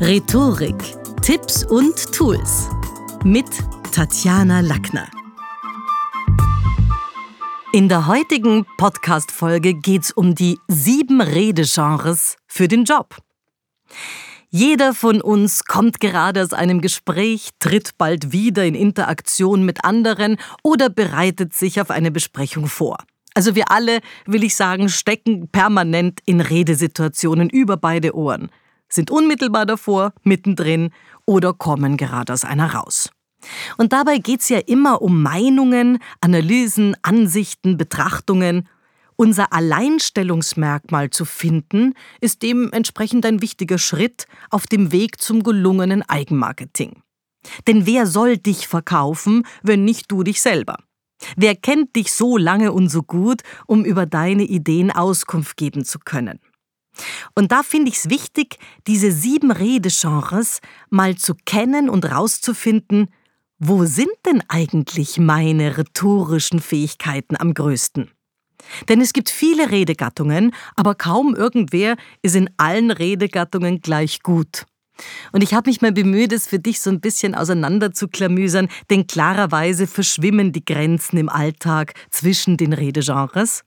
Rhetorik, Tipps und Tools mit Tatjana Lackner. In der heutigen Podcast-Folge geht es um die sieben Redegenres für den Job. Jeder von uns kommt gerade aus einem Gespräch, tritt bald wieder in Interaktion mit anderen oder bereitet sich auf eine Besprechung vor. Also wir alle, will ich sagen, stecken permanent in Redesituationen über beide Ohren sind unmittelbar davor, mittendrin oder kommen gerade aus einer raus. Und dabei geht es ja immer um Meinungen, Analysen, Ansichten, Betrachtungen. Unser Alleinstellungsmerkmal zu finden, ist dementsprechend ein wichtiger Schritt auf dem Weg zum gelungenen Eigenmarketing. Denn wer soll dich verkaufen, wenn nicht du dich selber? Wer kennt dich so lange und so gut, um über deine Ideen Auskunft geben zu können? Und da finde ich es wichtig, diese sieben Redegenres mal zu kennen und rauszufinden, wo sind denn eigentlich meine rhetorischen Fähigkeiten am größten? Denn es gibt viele Redegattungen, aber kaum irgendwer ist in allen Redegattungen gleich gut. Und ich habe mich mal bemüht, es für dich so ein bisschen auseinander zu klamüsern, denn klarerweise verschwimmen die Grenzen im Alltag zwischen den Redegenres.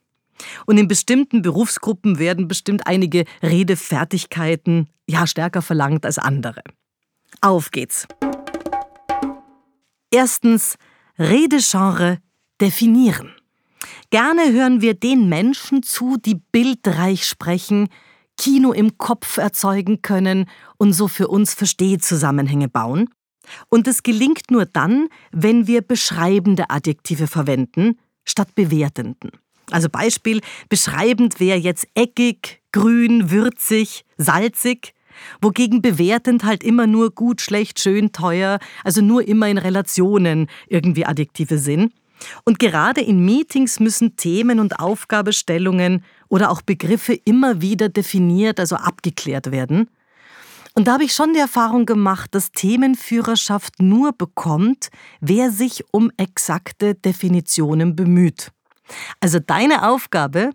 Und in bestimmten Berufsgruppen werden bestimmt einige Redefertigkeiten ja stärker verlangt als andere. Auf geht's. Erstens Redegenre definieren. Gerne hören wir den Menschen zu, die bildreich sprechen, Kino im Kopf erzeugen können und so für uns Verstehzusammenhänge bauen. Und es gelingt nur dann, wenn wir beschreibende Adjektive verwenden, statt bewertenden. Also Beispiel, beschreibend wäre jetzt eckig, grün, würzig, salzig, wogegen bewertend halt immer nur gut, schlecht, schön, teuer, also nur immer in Relationen irgendwie Adjektive sind. Und gerade in Meetings müssen Themen und Aufgabestellungen oder auch Begriffe immer wieder definiert, also abgeklärt werden. Und da habe ich schon die Erfahrung gemacht, dass Themenführerschaft nur bekommt, wer sich um exakte Definitionen bemüht. Also deine Aufgabe,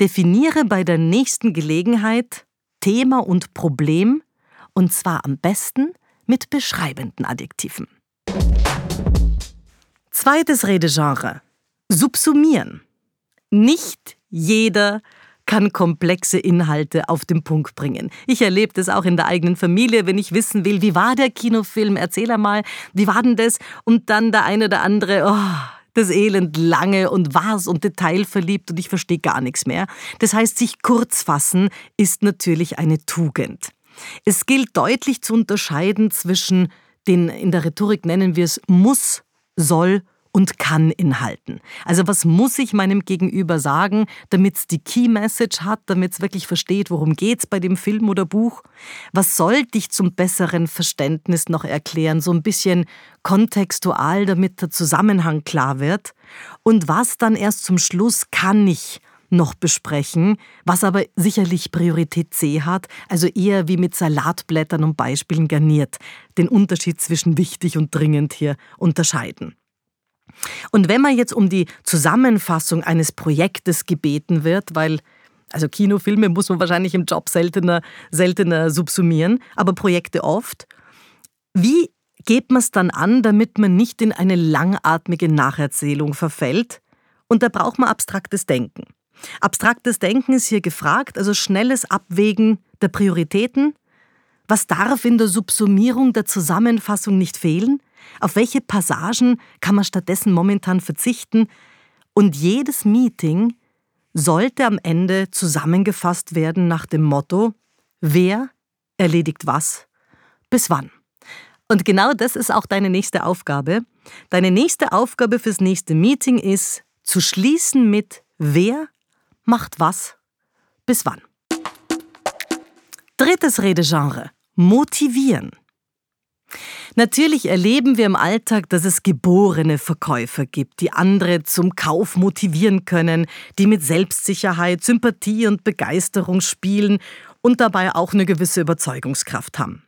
definiere bei der nächsten Gelegenheit Thema und Problem und zwar am besten mit beschreibenden Adjektiven. Zweites Redegenre. Subsumieren. Nicht jeder kann komplexe Inhalte auf den Punkt bringen. Ich erlebe das auch in der eigenen Familie, wenn ich wissen will, wie war der Kinofilm, erzähl einmal, wie war denn das? Und dann der eine oder andere, oh, das Elend lange und was und detailverliebt und ich verstehe gar nichts mehr. Das heißt, sich kurz fassen ist natürlich eine Tugend. Es gilt deutlich zu unterscheiden zwischen den, in der Rhetorik nennen wir es muss, soll und kann Inhalten. Also was muss ich meinem Gegenüber sagen, damit es die Key Message hat, damit es wirklich versteht, worum geht's bei dem Film oder Buch? Was soll dich zum besseren Verständnis noch erklären, so ein bisschen kontextual, damit der Zusammenhang klar wird? Und was dann erst zum Schluss kann ich noch besprechen, was aber sicherlich Priorität C hat, also eher wie mit Salatblättern und Beispielen garniert, den Unterschied zwischen wichtig und dringend hier unterscheiden. Und wenn man jetzt um die Zusammenfassung eines Projektes gebeten wird, weil also Kinofilme muss man wahrscheinlich im Job seltener, seltener subsumieren, aber Projekte oft. Wie geht man es dann an, damit man nicht in eine langatmige Nacherzählung verfällt? Und da braucht man abstraktes Denken. Abstraktes Denken ist hier gefragt, also schnelles Abwägen der Prioritäten. Was darf in der Subsumierung der Zusammenfassung nicht fehlen? Auf welche Passagen kann man stattdessen momentan verzichten? Und jedes Meeting sollte am Ende zusammengefasst werden nach dem Motto, wer erledigt was, bis wann. Und genau das ist auch deine nächste Aufgabe. Deine nächste Aufgabe fürs nächste Meeting ist, zu schließen mit wer macht was, bis wann. Drittes Redegenre. Motivieren. Natürlich erleben wir im Alltag, dass es geborene Verkäufer gibt, die andere zum Kauf motivieren können, die mit Selbstsicherheit, Sympathie und Begeisterung spielen und dabei auch eine gewisse Überzeugungskraft haben.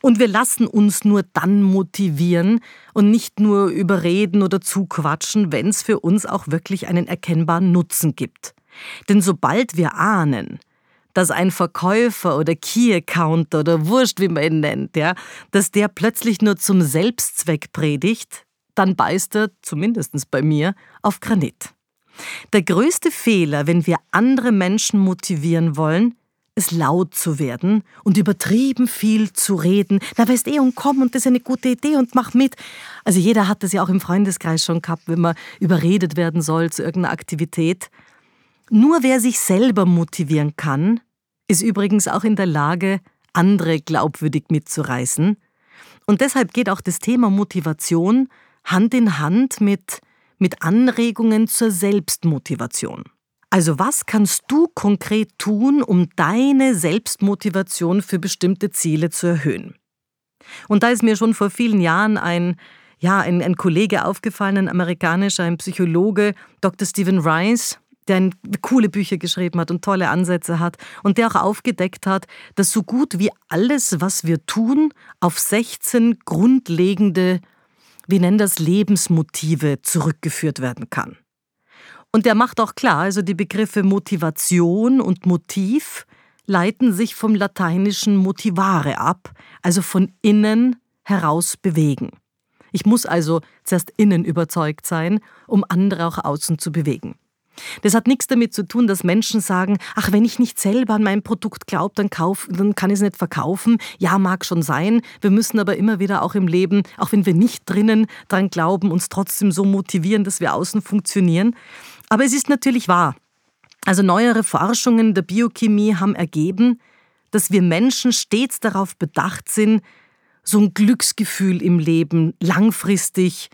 Und wir lassen uns nur dann motivieren und nicht nur überreden oder zuquatschen, wenn es für uns auch wirklich einen erkennbaren Nutzen gibt. Denn sobald wir ahnen, dass ein Verkäufer oder Key-Accounter oder Wurscht, wie man ihn nennt, ja, dass der plötzlich nur zum Selbstzweck predigt, dann beißt er, zumindest bei mir, auf Granit. Der größte Fehler, wenn wir andere Menschen motivieren wollen, ist laut zu werden und übertrieben viel zu reden. Na, weißt eh, und komm, und das ist eine gute Idee und mach mit. Also jeder hat das ja auch im Freundeskreis schon gehabt, wenn man überredet werden soll zu irgendeiner Aktivität. Nur wer sich selber motivieren kann, ist übrigens auch in der Lage, andere glaubwürdig mitzureißen. Und deshalb geht auch das Thema Motivation Hand in Hand mit, mit Anregungen zur Selbstmotivation. Also was kannst du konkret tun, um deine Selbstmotivation für bestimmte Ziele zu erhöhen? Und da ist mir schon vor vielen Jahren ein, ja, ein, ein Kollege aufgefallen, ein amerikanischer, ein Psychologe, Dr. Stephen Rice, der coole Bücher geschrieben hat und tolle Ansätze hat und der auch aufgedeckt hat, dass so gut wie alles, was wir tun, auf 16 grundlegende, wie nennen das, Lebensmotive zurückgeführt werden kann. Und der macht auch klar, also die Begriffe Motivation und Motiv leiten sich vom lateinischen motivare ab, also von innen heraus bewegen. Ich muss also zuerst innen überzeugt sein, um andere auch außen zu bewegen. Das hat nichts damit zu tun, dass Menschen sagen, ach, wenn ich nicht selber an mein Produkt glaube, dann, dann kann ich es nicht verkaufen. Ja, mag schon sein. Wir müssen aber immer wieder auch im Leben, auch wenn wir nicht drinnen dran glauben, uns trotzdem so motivieren, dass wir außen funktionieren. Aber es ist natürlich wahr. Also neuere Forschungen der Biochemie haben ergeben, dass wir Menschen stets darauf bedacht sind, so ein Glücksgefühl im Leben langfristig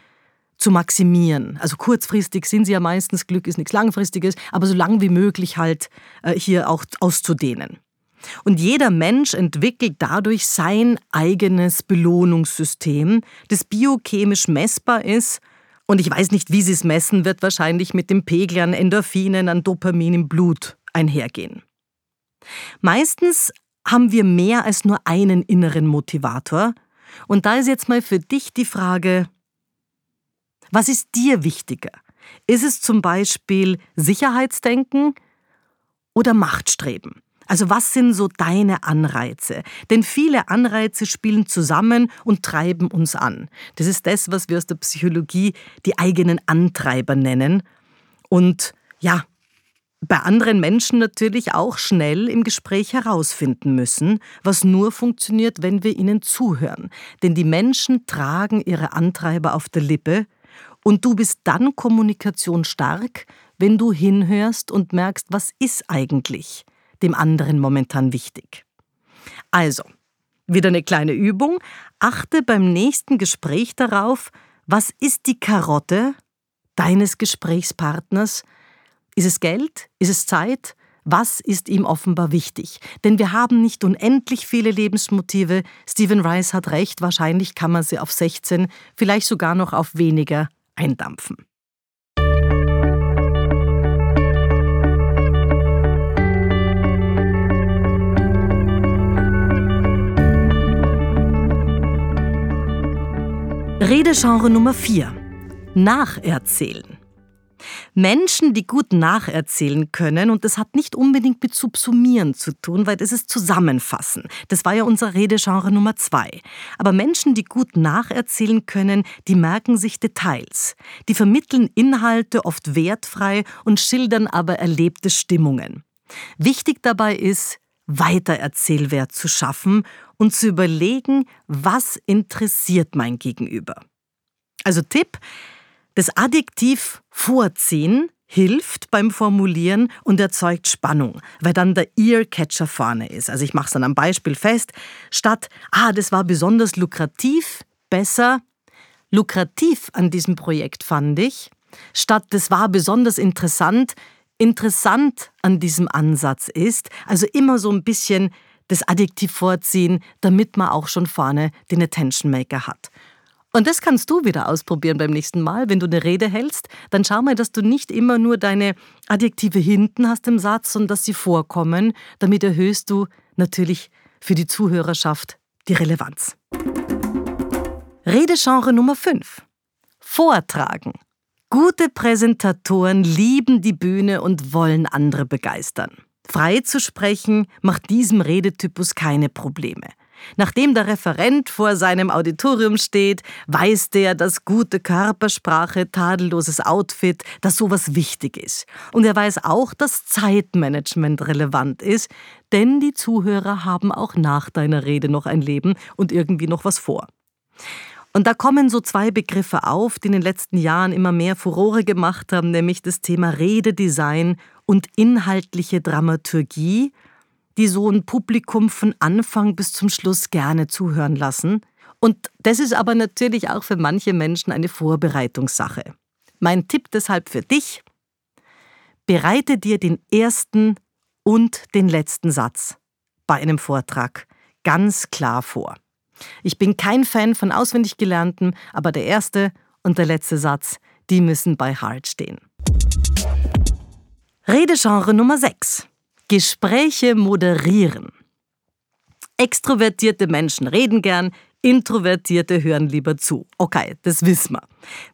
zu maximieren. Also kurzfristig sind sie ja meistens, Glück ist nichts Langfristiges, aber so lang wie möglich halt äh, hier auch auszudehnen. Und jeder Mensch entwickelt dadurch sein eigenes Belohnungssystem, das biochemisch messbar ist und ich weiß nicht, wie sie es messen, wird wahrscheinlich mit dem Pegel an Endorphinen, an Dopamin im Blut einhergehen. Meistens haben wir mehr als nur einen inneren Motivator. Und da ist jetzt mal für dich die Frage, was ist dir wichtiger? Ist es zum Beispiel Sicherheitsdenken oder Machtstreben? Also was sind so deine Anreize? Denn viele Anreize spielen zusammen und treiben uns an. Das ist das, was wir aus der Psychologie die eigenen Antreiber nennen. Und ja, bei anderen Menschen natürlich auch schnell im Gespräch herausfinden müssen, was nur funktioniert, wenn wir ihnen zuhören. Denn die Menschen tragen ihre Antreiber auf der Lippe und du bist dann kommunikationsstark, wenn du hinhörst und merkst, was ist eigentlich dem anderen momentan wichtig. Also, wieder eine kleine Übung. Achte beim nächsten Gespräch darauf, was ist die Karotte deines Gesprächspartners? Ist es Geld? Ist es Zeit? Was ist ihm offenbar wichtig? Denn wir haben nicht unendlich viele Lebensmotive. Stephen Rice hat recht, wahrscheinlich kann man sie auf 16, vielleicht sogar noch auf weniger eindampfen. Redegenre Nummer 4. Nacherzählen. Menschen, die gut nacherzählen können, und das hat nicht unbedingt mit Subsumieren zu tun, weil das ist Zusammenfassen. Das war ja unser Redegenre Nummer zwei. Aber Menschen, die gut nacherzählen können, die merken sich Details. Die vermitteln Inhalte oft wertfrei und schildern aber erlebte Stimmungen. Wichtig dabei ist, Weitererzählwert zu schaffen und zu überlegen, was interessiert mein Gegenüber. Also Tipp, das Adjektiv vorziehen hilft beim Formulieren und erzeugt Spannung, weil dann der Earcatcher vorne ist. Also ich mache es dann am Beispiel fest, statt, ah, das war besonders lukrativ, besser, lukrativ an diesem Projekt fand ich, statt das war besonders interessant, interessant an diesem Ansatz ist, also immer so ein bisschen das Adjektiv vorziehen, damit man auch schon vorne den Attention Maker hat. Und das kannst du wieder ausprobieren beim nächsten Mal. Wenn du eine Rede hältst, dann schau mal, dass du nicht immer nur deine Adjektive hinten hast im Satz, sondern dass sie vorkommen. Damit erhöhst du natürlich für die Zuhörerschaft die Relevanz. Redegenre Nummer 5. Vortragen. Gute Präsentatoren lieben die Bühne und wollen andere begeistern. Frei zu sprechen macht diesem Redetypus keine Probleme. Nachdem der Referent vor seinem Auditorium steht, weiß der, dass gute Körpersprache, tadelloses Outfit, dass sowas wichtig ist. Und er weiß auch, dass Zeitmanagement relevant ist, denn die Zuhörer haben auch nach deiner Rede noch ein Leben und irgendwie noch was vor. Und da kommen so zwei Begriffe auf, die in den letzten Jahren immer mehr Furore gemacht haben, nämlich das Thema Rededesign und inhaltliche Dramaturgie, die so ein Publikum von Anfang bis zum Schluss gerne zuhören lassen. Und das ist aber natürlich auch für manche Menschen eine Vorbereitungssache. Mein Tipp deshalb für dich, bereite dir den ersten und den letzten Satz bei einem Vortrag ganz klar vor. Ich bin kein Fan von auswendig gelernten, aber der erste und der letzte Satz, die müssen bei Hart stehen. Redegenre Nummer 6. Gespräche moderieren. Extrovertierte Menschen reden gern, Introvertierte hören lieber zu. Okay, das wissen wir.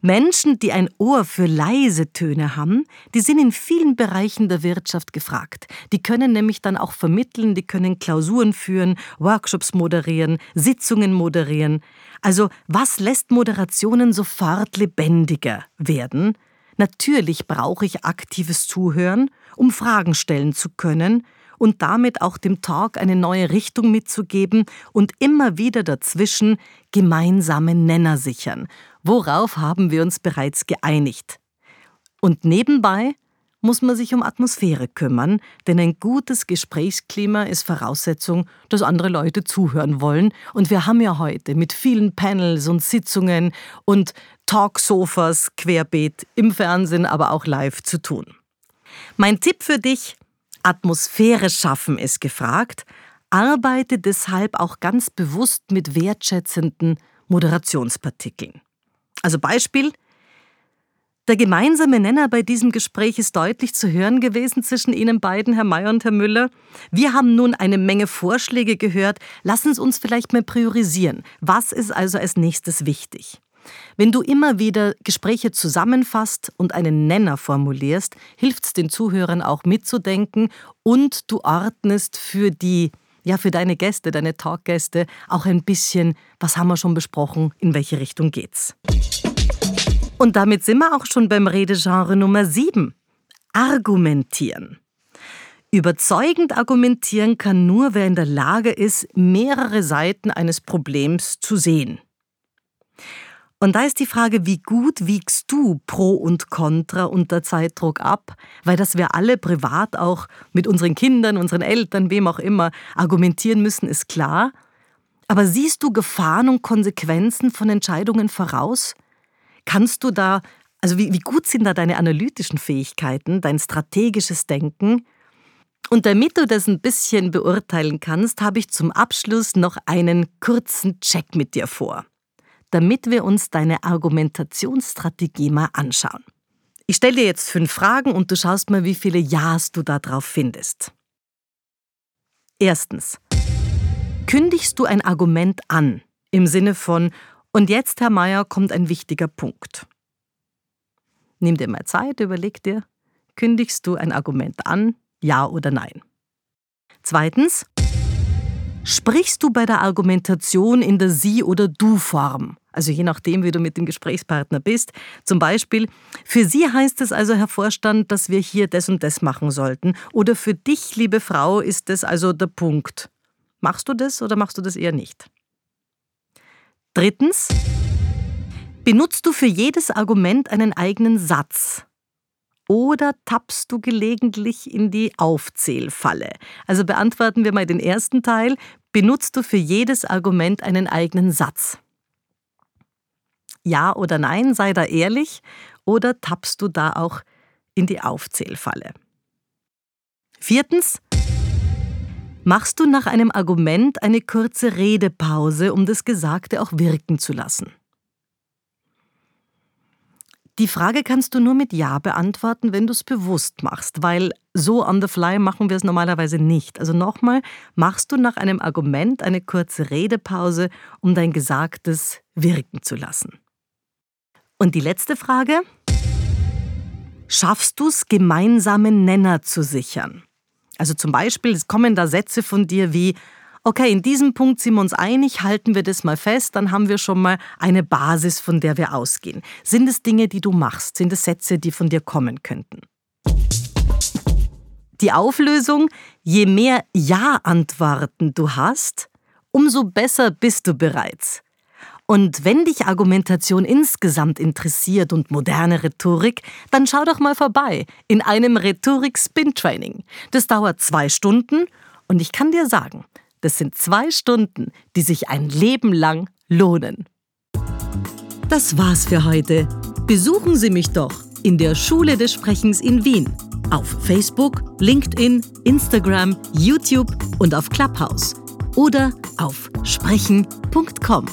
Menschen, die ein Ohr für leise Töne haben, die sind in vielen Bereichen der Wirtschaft gefragt. Die können nämlich dann auch vermitteln, die können Klausuren führen, Workshops moderieren, Sitzungen moderieren. Also was lässt Moderationen sofort lebendiger werden? Natürlich brauche ich aktives Zuhören, um Fragen stellen zu können und damit auch dem Talk eine neue Richtung mitzugeben und immer wieder dazwischen gemeinsame Nenner sichern. Worauf haben wir uns bereits geeinigt? Und nebenbei muss man sich um Atmosphäre kümmern, denn ein gutes Gesprächsklima ist Voraussetzung, dass andere Leute zuhören wollen. Und wir haben ja heute mit vielen Panels und Sitzungen und Talksofas querbeet im Fernsehen, aber auch live zu tun. Mein Tipp für dich, Atmosphäre schaffen ist gefragt. Arbeite deshalb auch ganz bewusst mit wertschätzenden Moderationspartikeln. Also Beispiel, der gemeinsame Nenner bei diesem Gespräch ist deutlich zu hören gewesen zwischen Ihnen beiden, Herr Mayer und Herr Müller. Wir haben nun eine Menge Vorschläge gehört. Lassen Sie uns vielleicht mal priorisieren. Was ist also als nächstes wichtig? Wenn du immer wieder Gespräche zusammenfasst und einen Nenner formulierst, hilft es den Zuhörern auch mitzudenken und du ordnest für die ja, für deine Gäste, deine Talkgäste auch ein bisschen, was haben wir schon besprochen, in welche Richtung geht's. Und damit sind wir auch schon beim Redegenre Nummer 7. Argumentieren. Überzeugend argumentieren kann nur, wer in der Lage ist, mehrere Seiten eines Problems zu sehen. Und da ist die Frage, wie gut wiegst du Pro und Contra unter Zeitdruck ab? Weil das wir alle privat auch mit unseren Kindern, unseren Eltern, wem auch immer argumentieren müssen, ist klar. Aber siehst du Gefahren und Konsequenzen von Entscheidungen voraus? Kannst du da, also wie, wie gut sind da deine analytischen Fähigkeiten, dein strategisches Denken? Und damit du das ein bisschen beurteilen kannst, habe ich zum Abschluss noch einen kurzen Check mit dir vor damit wir uns deine Argumentationsstrategie mal anschauen. Ich stelle dir jetzt fünf Fragen und du schaust mal, wie viele Ja's du da drauf findest. Erstens. Kündigst du ein Argument an im Sinne von und jetzt, Herr Meier, kommt ein wichtiger Punkt. Nimm dir mal Zeit, überleg dir, kündigst du ein Argument an, ja oder nein? Zweitens, Sprichst du bei der Argumentation in der Sie- oder Du-Form? Also je nachdem, wie du mit dem Gesprächspartner bist. Zum Beispiel, für Sie heißt es also, Herr Vorstand, dass wir hier das und das machen sollten. Oder für dich, liebe Frau, ist das also der Punkt. Machst du das oder machst du das eher nicht? Drittens, benutzt du für jedes Argument einen eigenen Satz? Oder tappst du gelegentlich in die Aufzählfalle? Also beantworten wir mal den ersten Teil. Benutzt du für jedes Argument einen eigenen Satz? Ja oder nein, sei da ehrlich. Oder tappst du da auch in die Aufzählfalle? Viertens. Machst du nach einem Argument eine kurze Redepause, um das Gesagte auch wirken zu lassen? Die Frage kannst du nur mit Ja beantworten, wenn du es bewusst machst, weil so on the fly machen wir es normalerweise nicht. Also nochmal, machst du nach einem Argument eine kurze Redepause, um dein Gesagtes wirken zu lassen. Und die letzte Frage? Schaffst du es, gemeinsame Nenner zu sichern? Also zum Beispiel, es kommen da Sätze von dir wie, okay, in diesem Punkt sind wir uns einig, halten wir das mal fest, dann haben wir schon mal eine Basis, von der wir ausgehen. Sind es Dinge, die du machst? Sind es Sätze, die von dir kommen könnten? Die Auflösung, je mehr Ja-Antworten du hast, umso besser bist du bereits. Und wenn dich Argumentation insgesamt interessiert und moderne Rhetorik, dann schau doch mal vorbei in einem Rhetorik-Spin-Training. Das dauert zwei Stunden und ich kann dir sagen, das sind zwei Stunden, die sich ein Leben lang lohnen. Das war's für heute. Besuchen Sie mich doch in der Schule des Sprechens in Wien. Auf Facebook, LinkedIn, Instagram, YouTube und auf Clubhouse. Oder auf sprechen.com.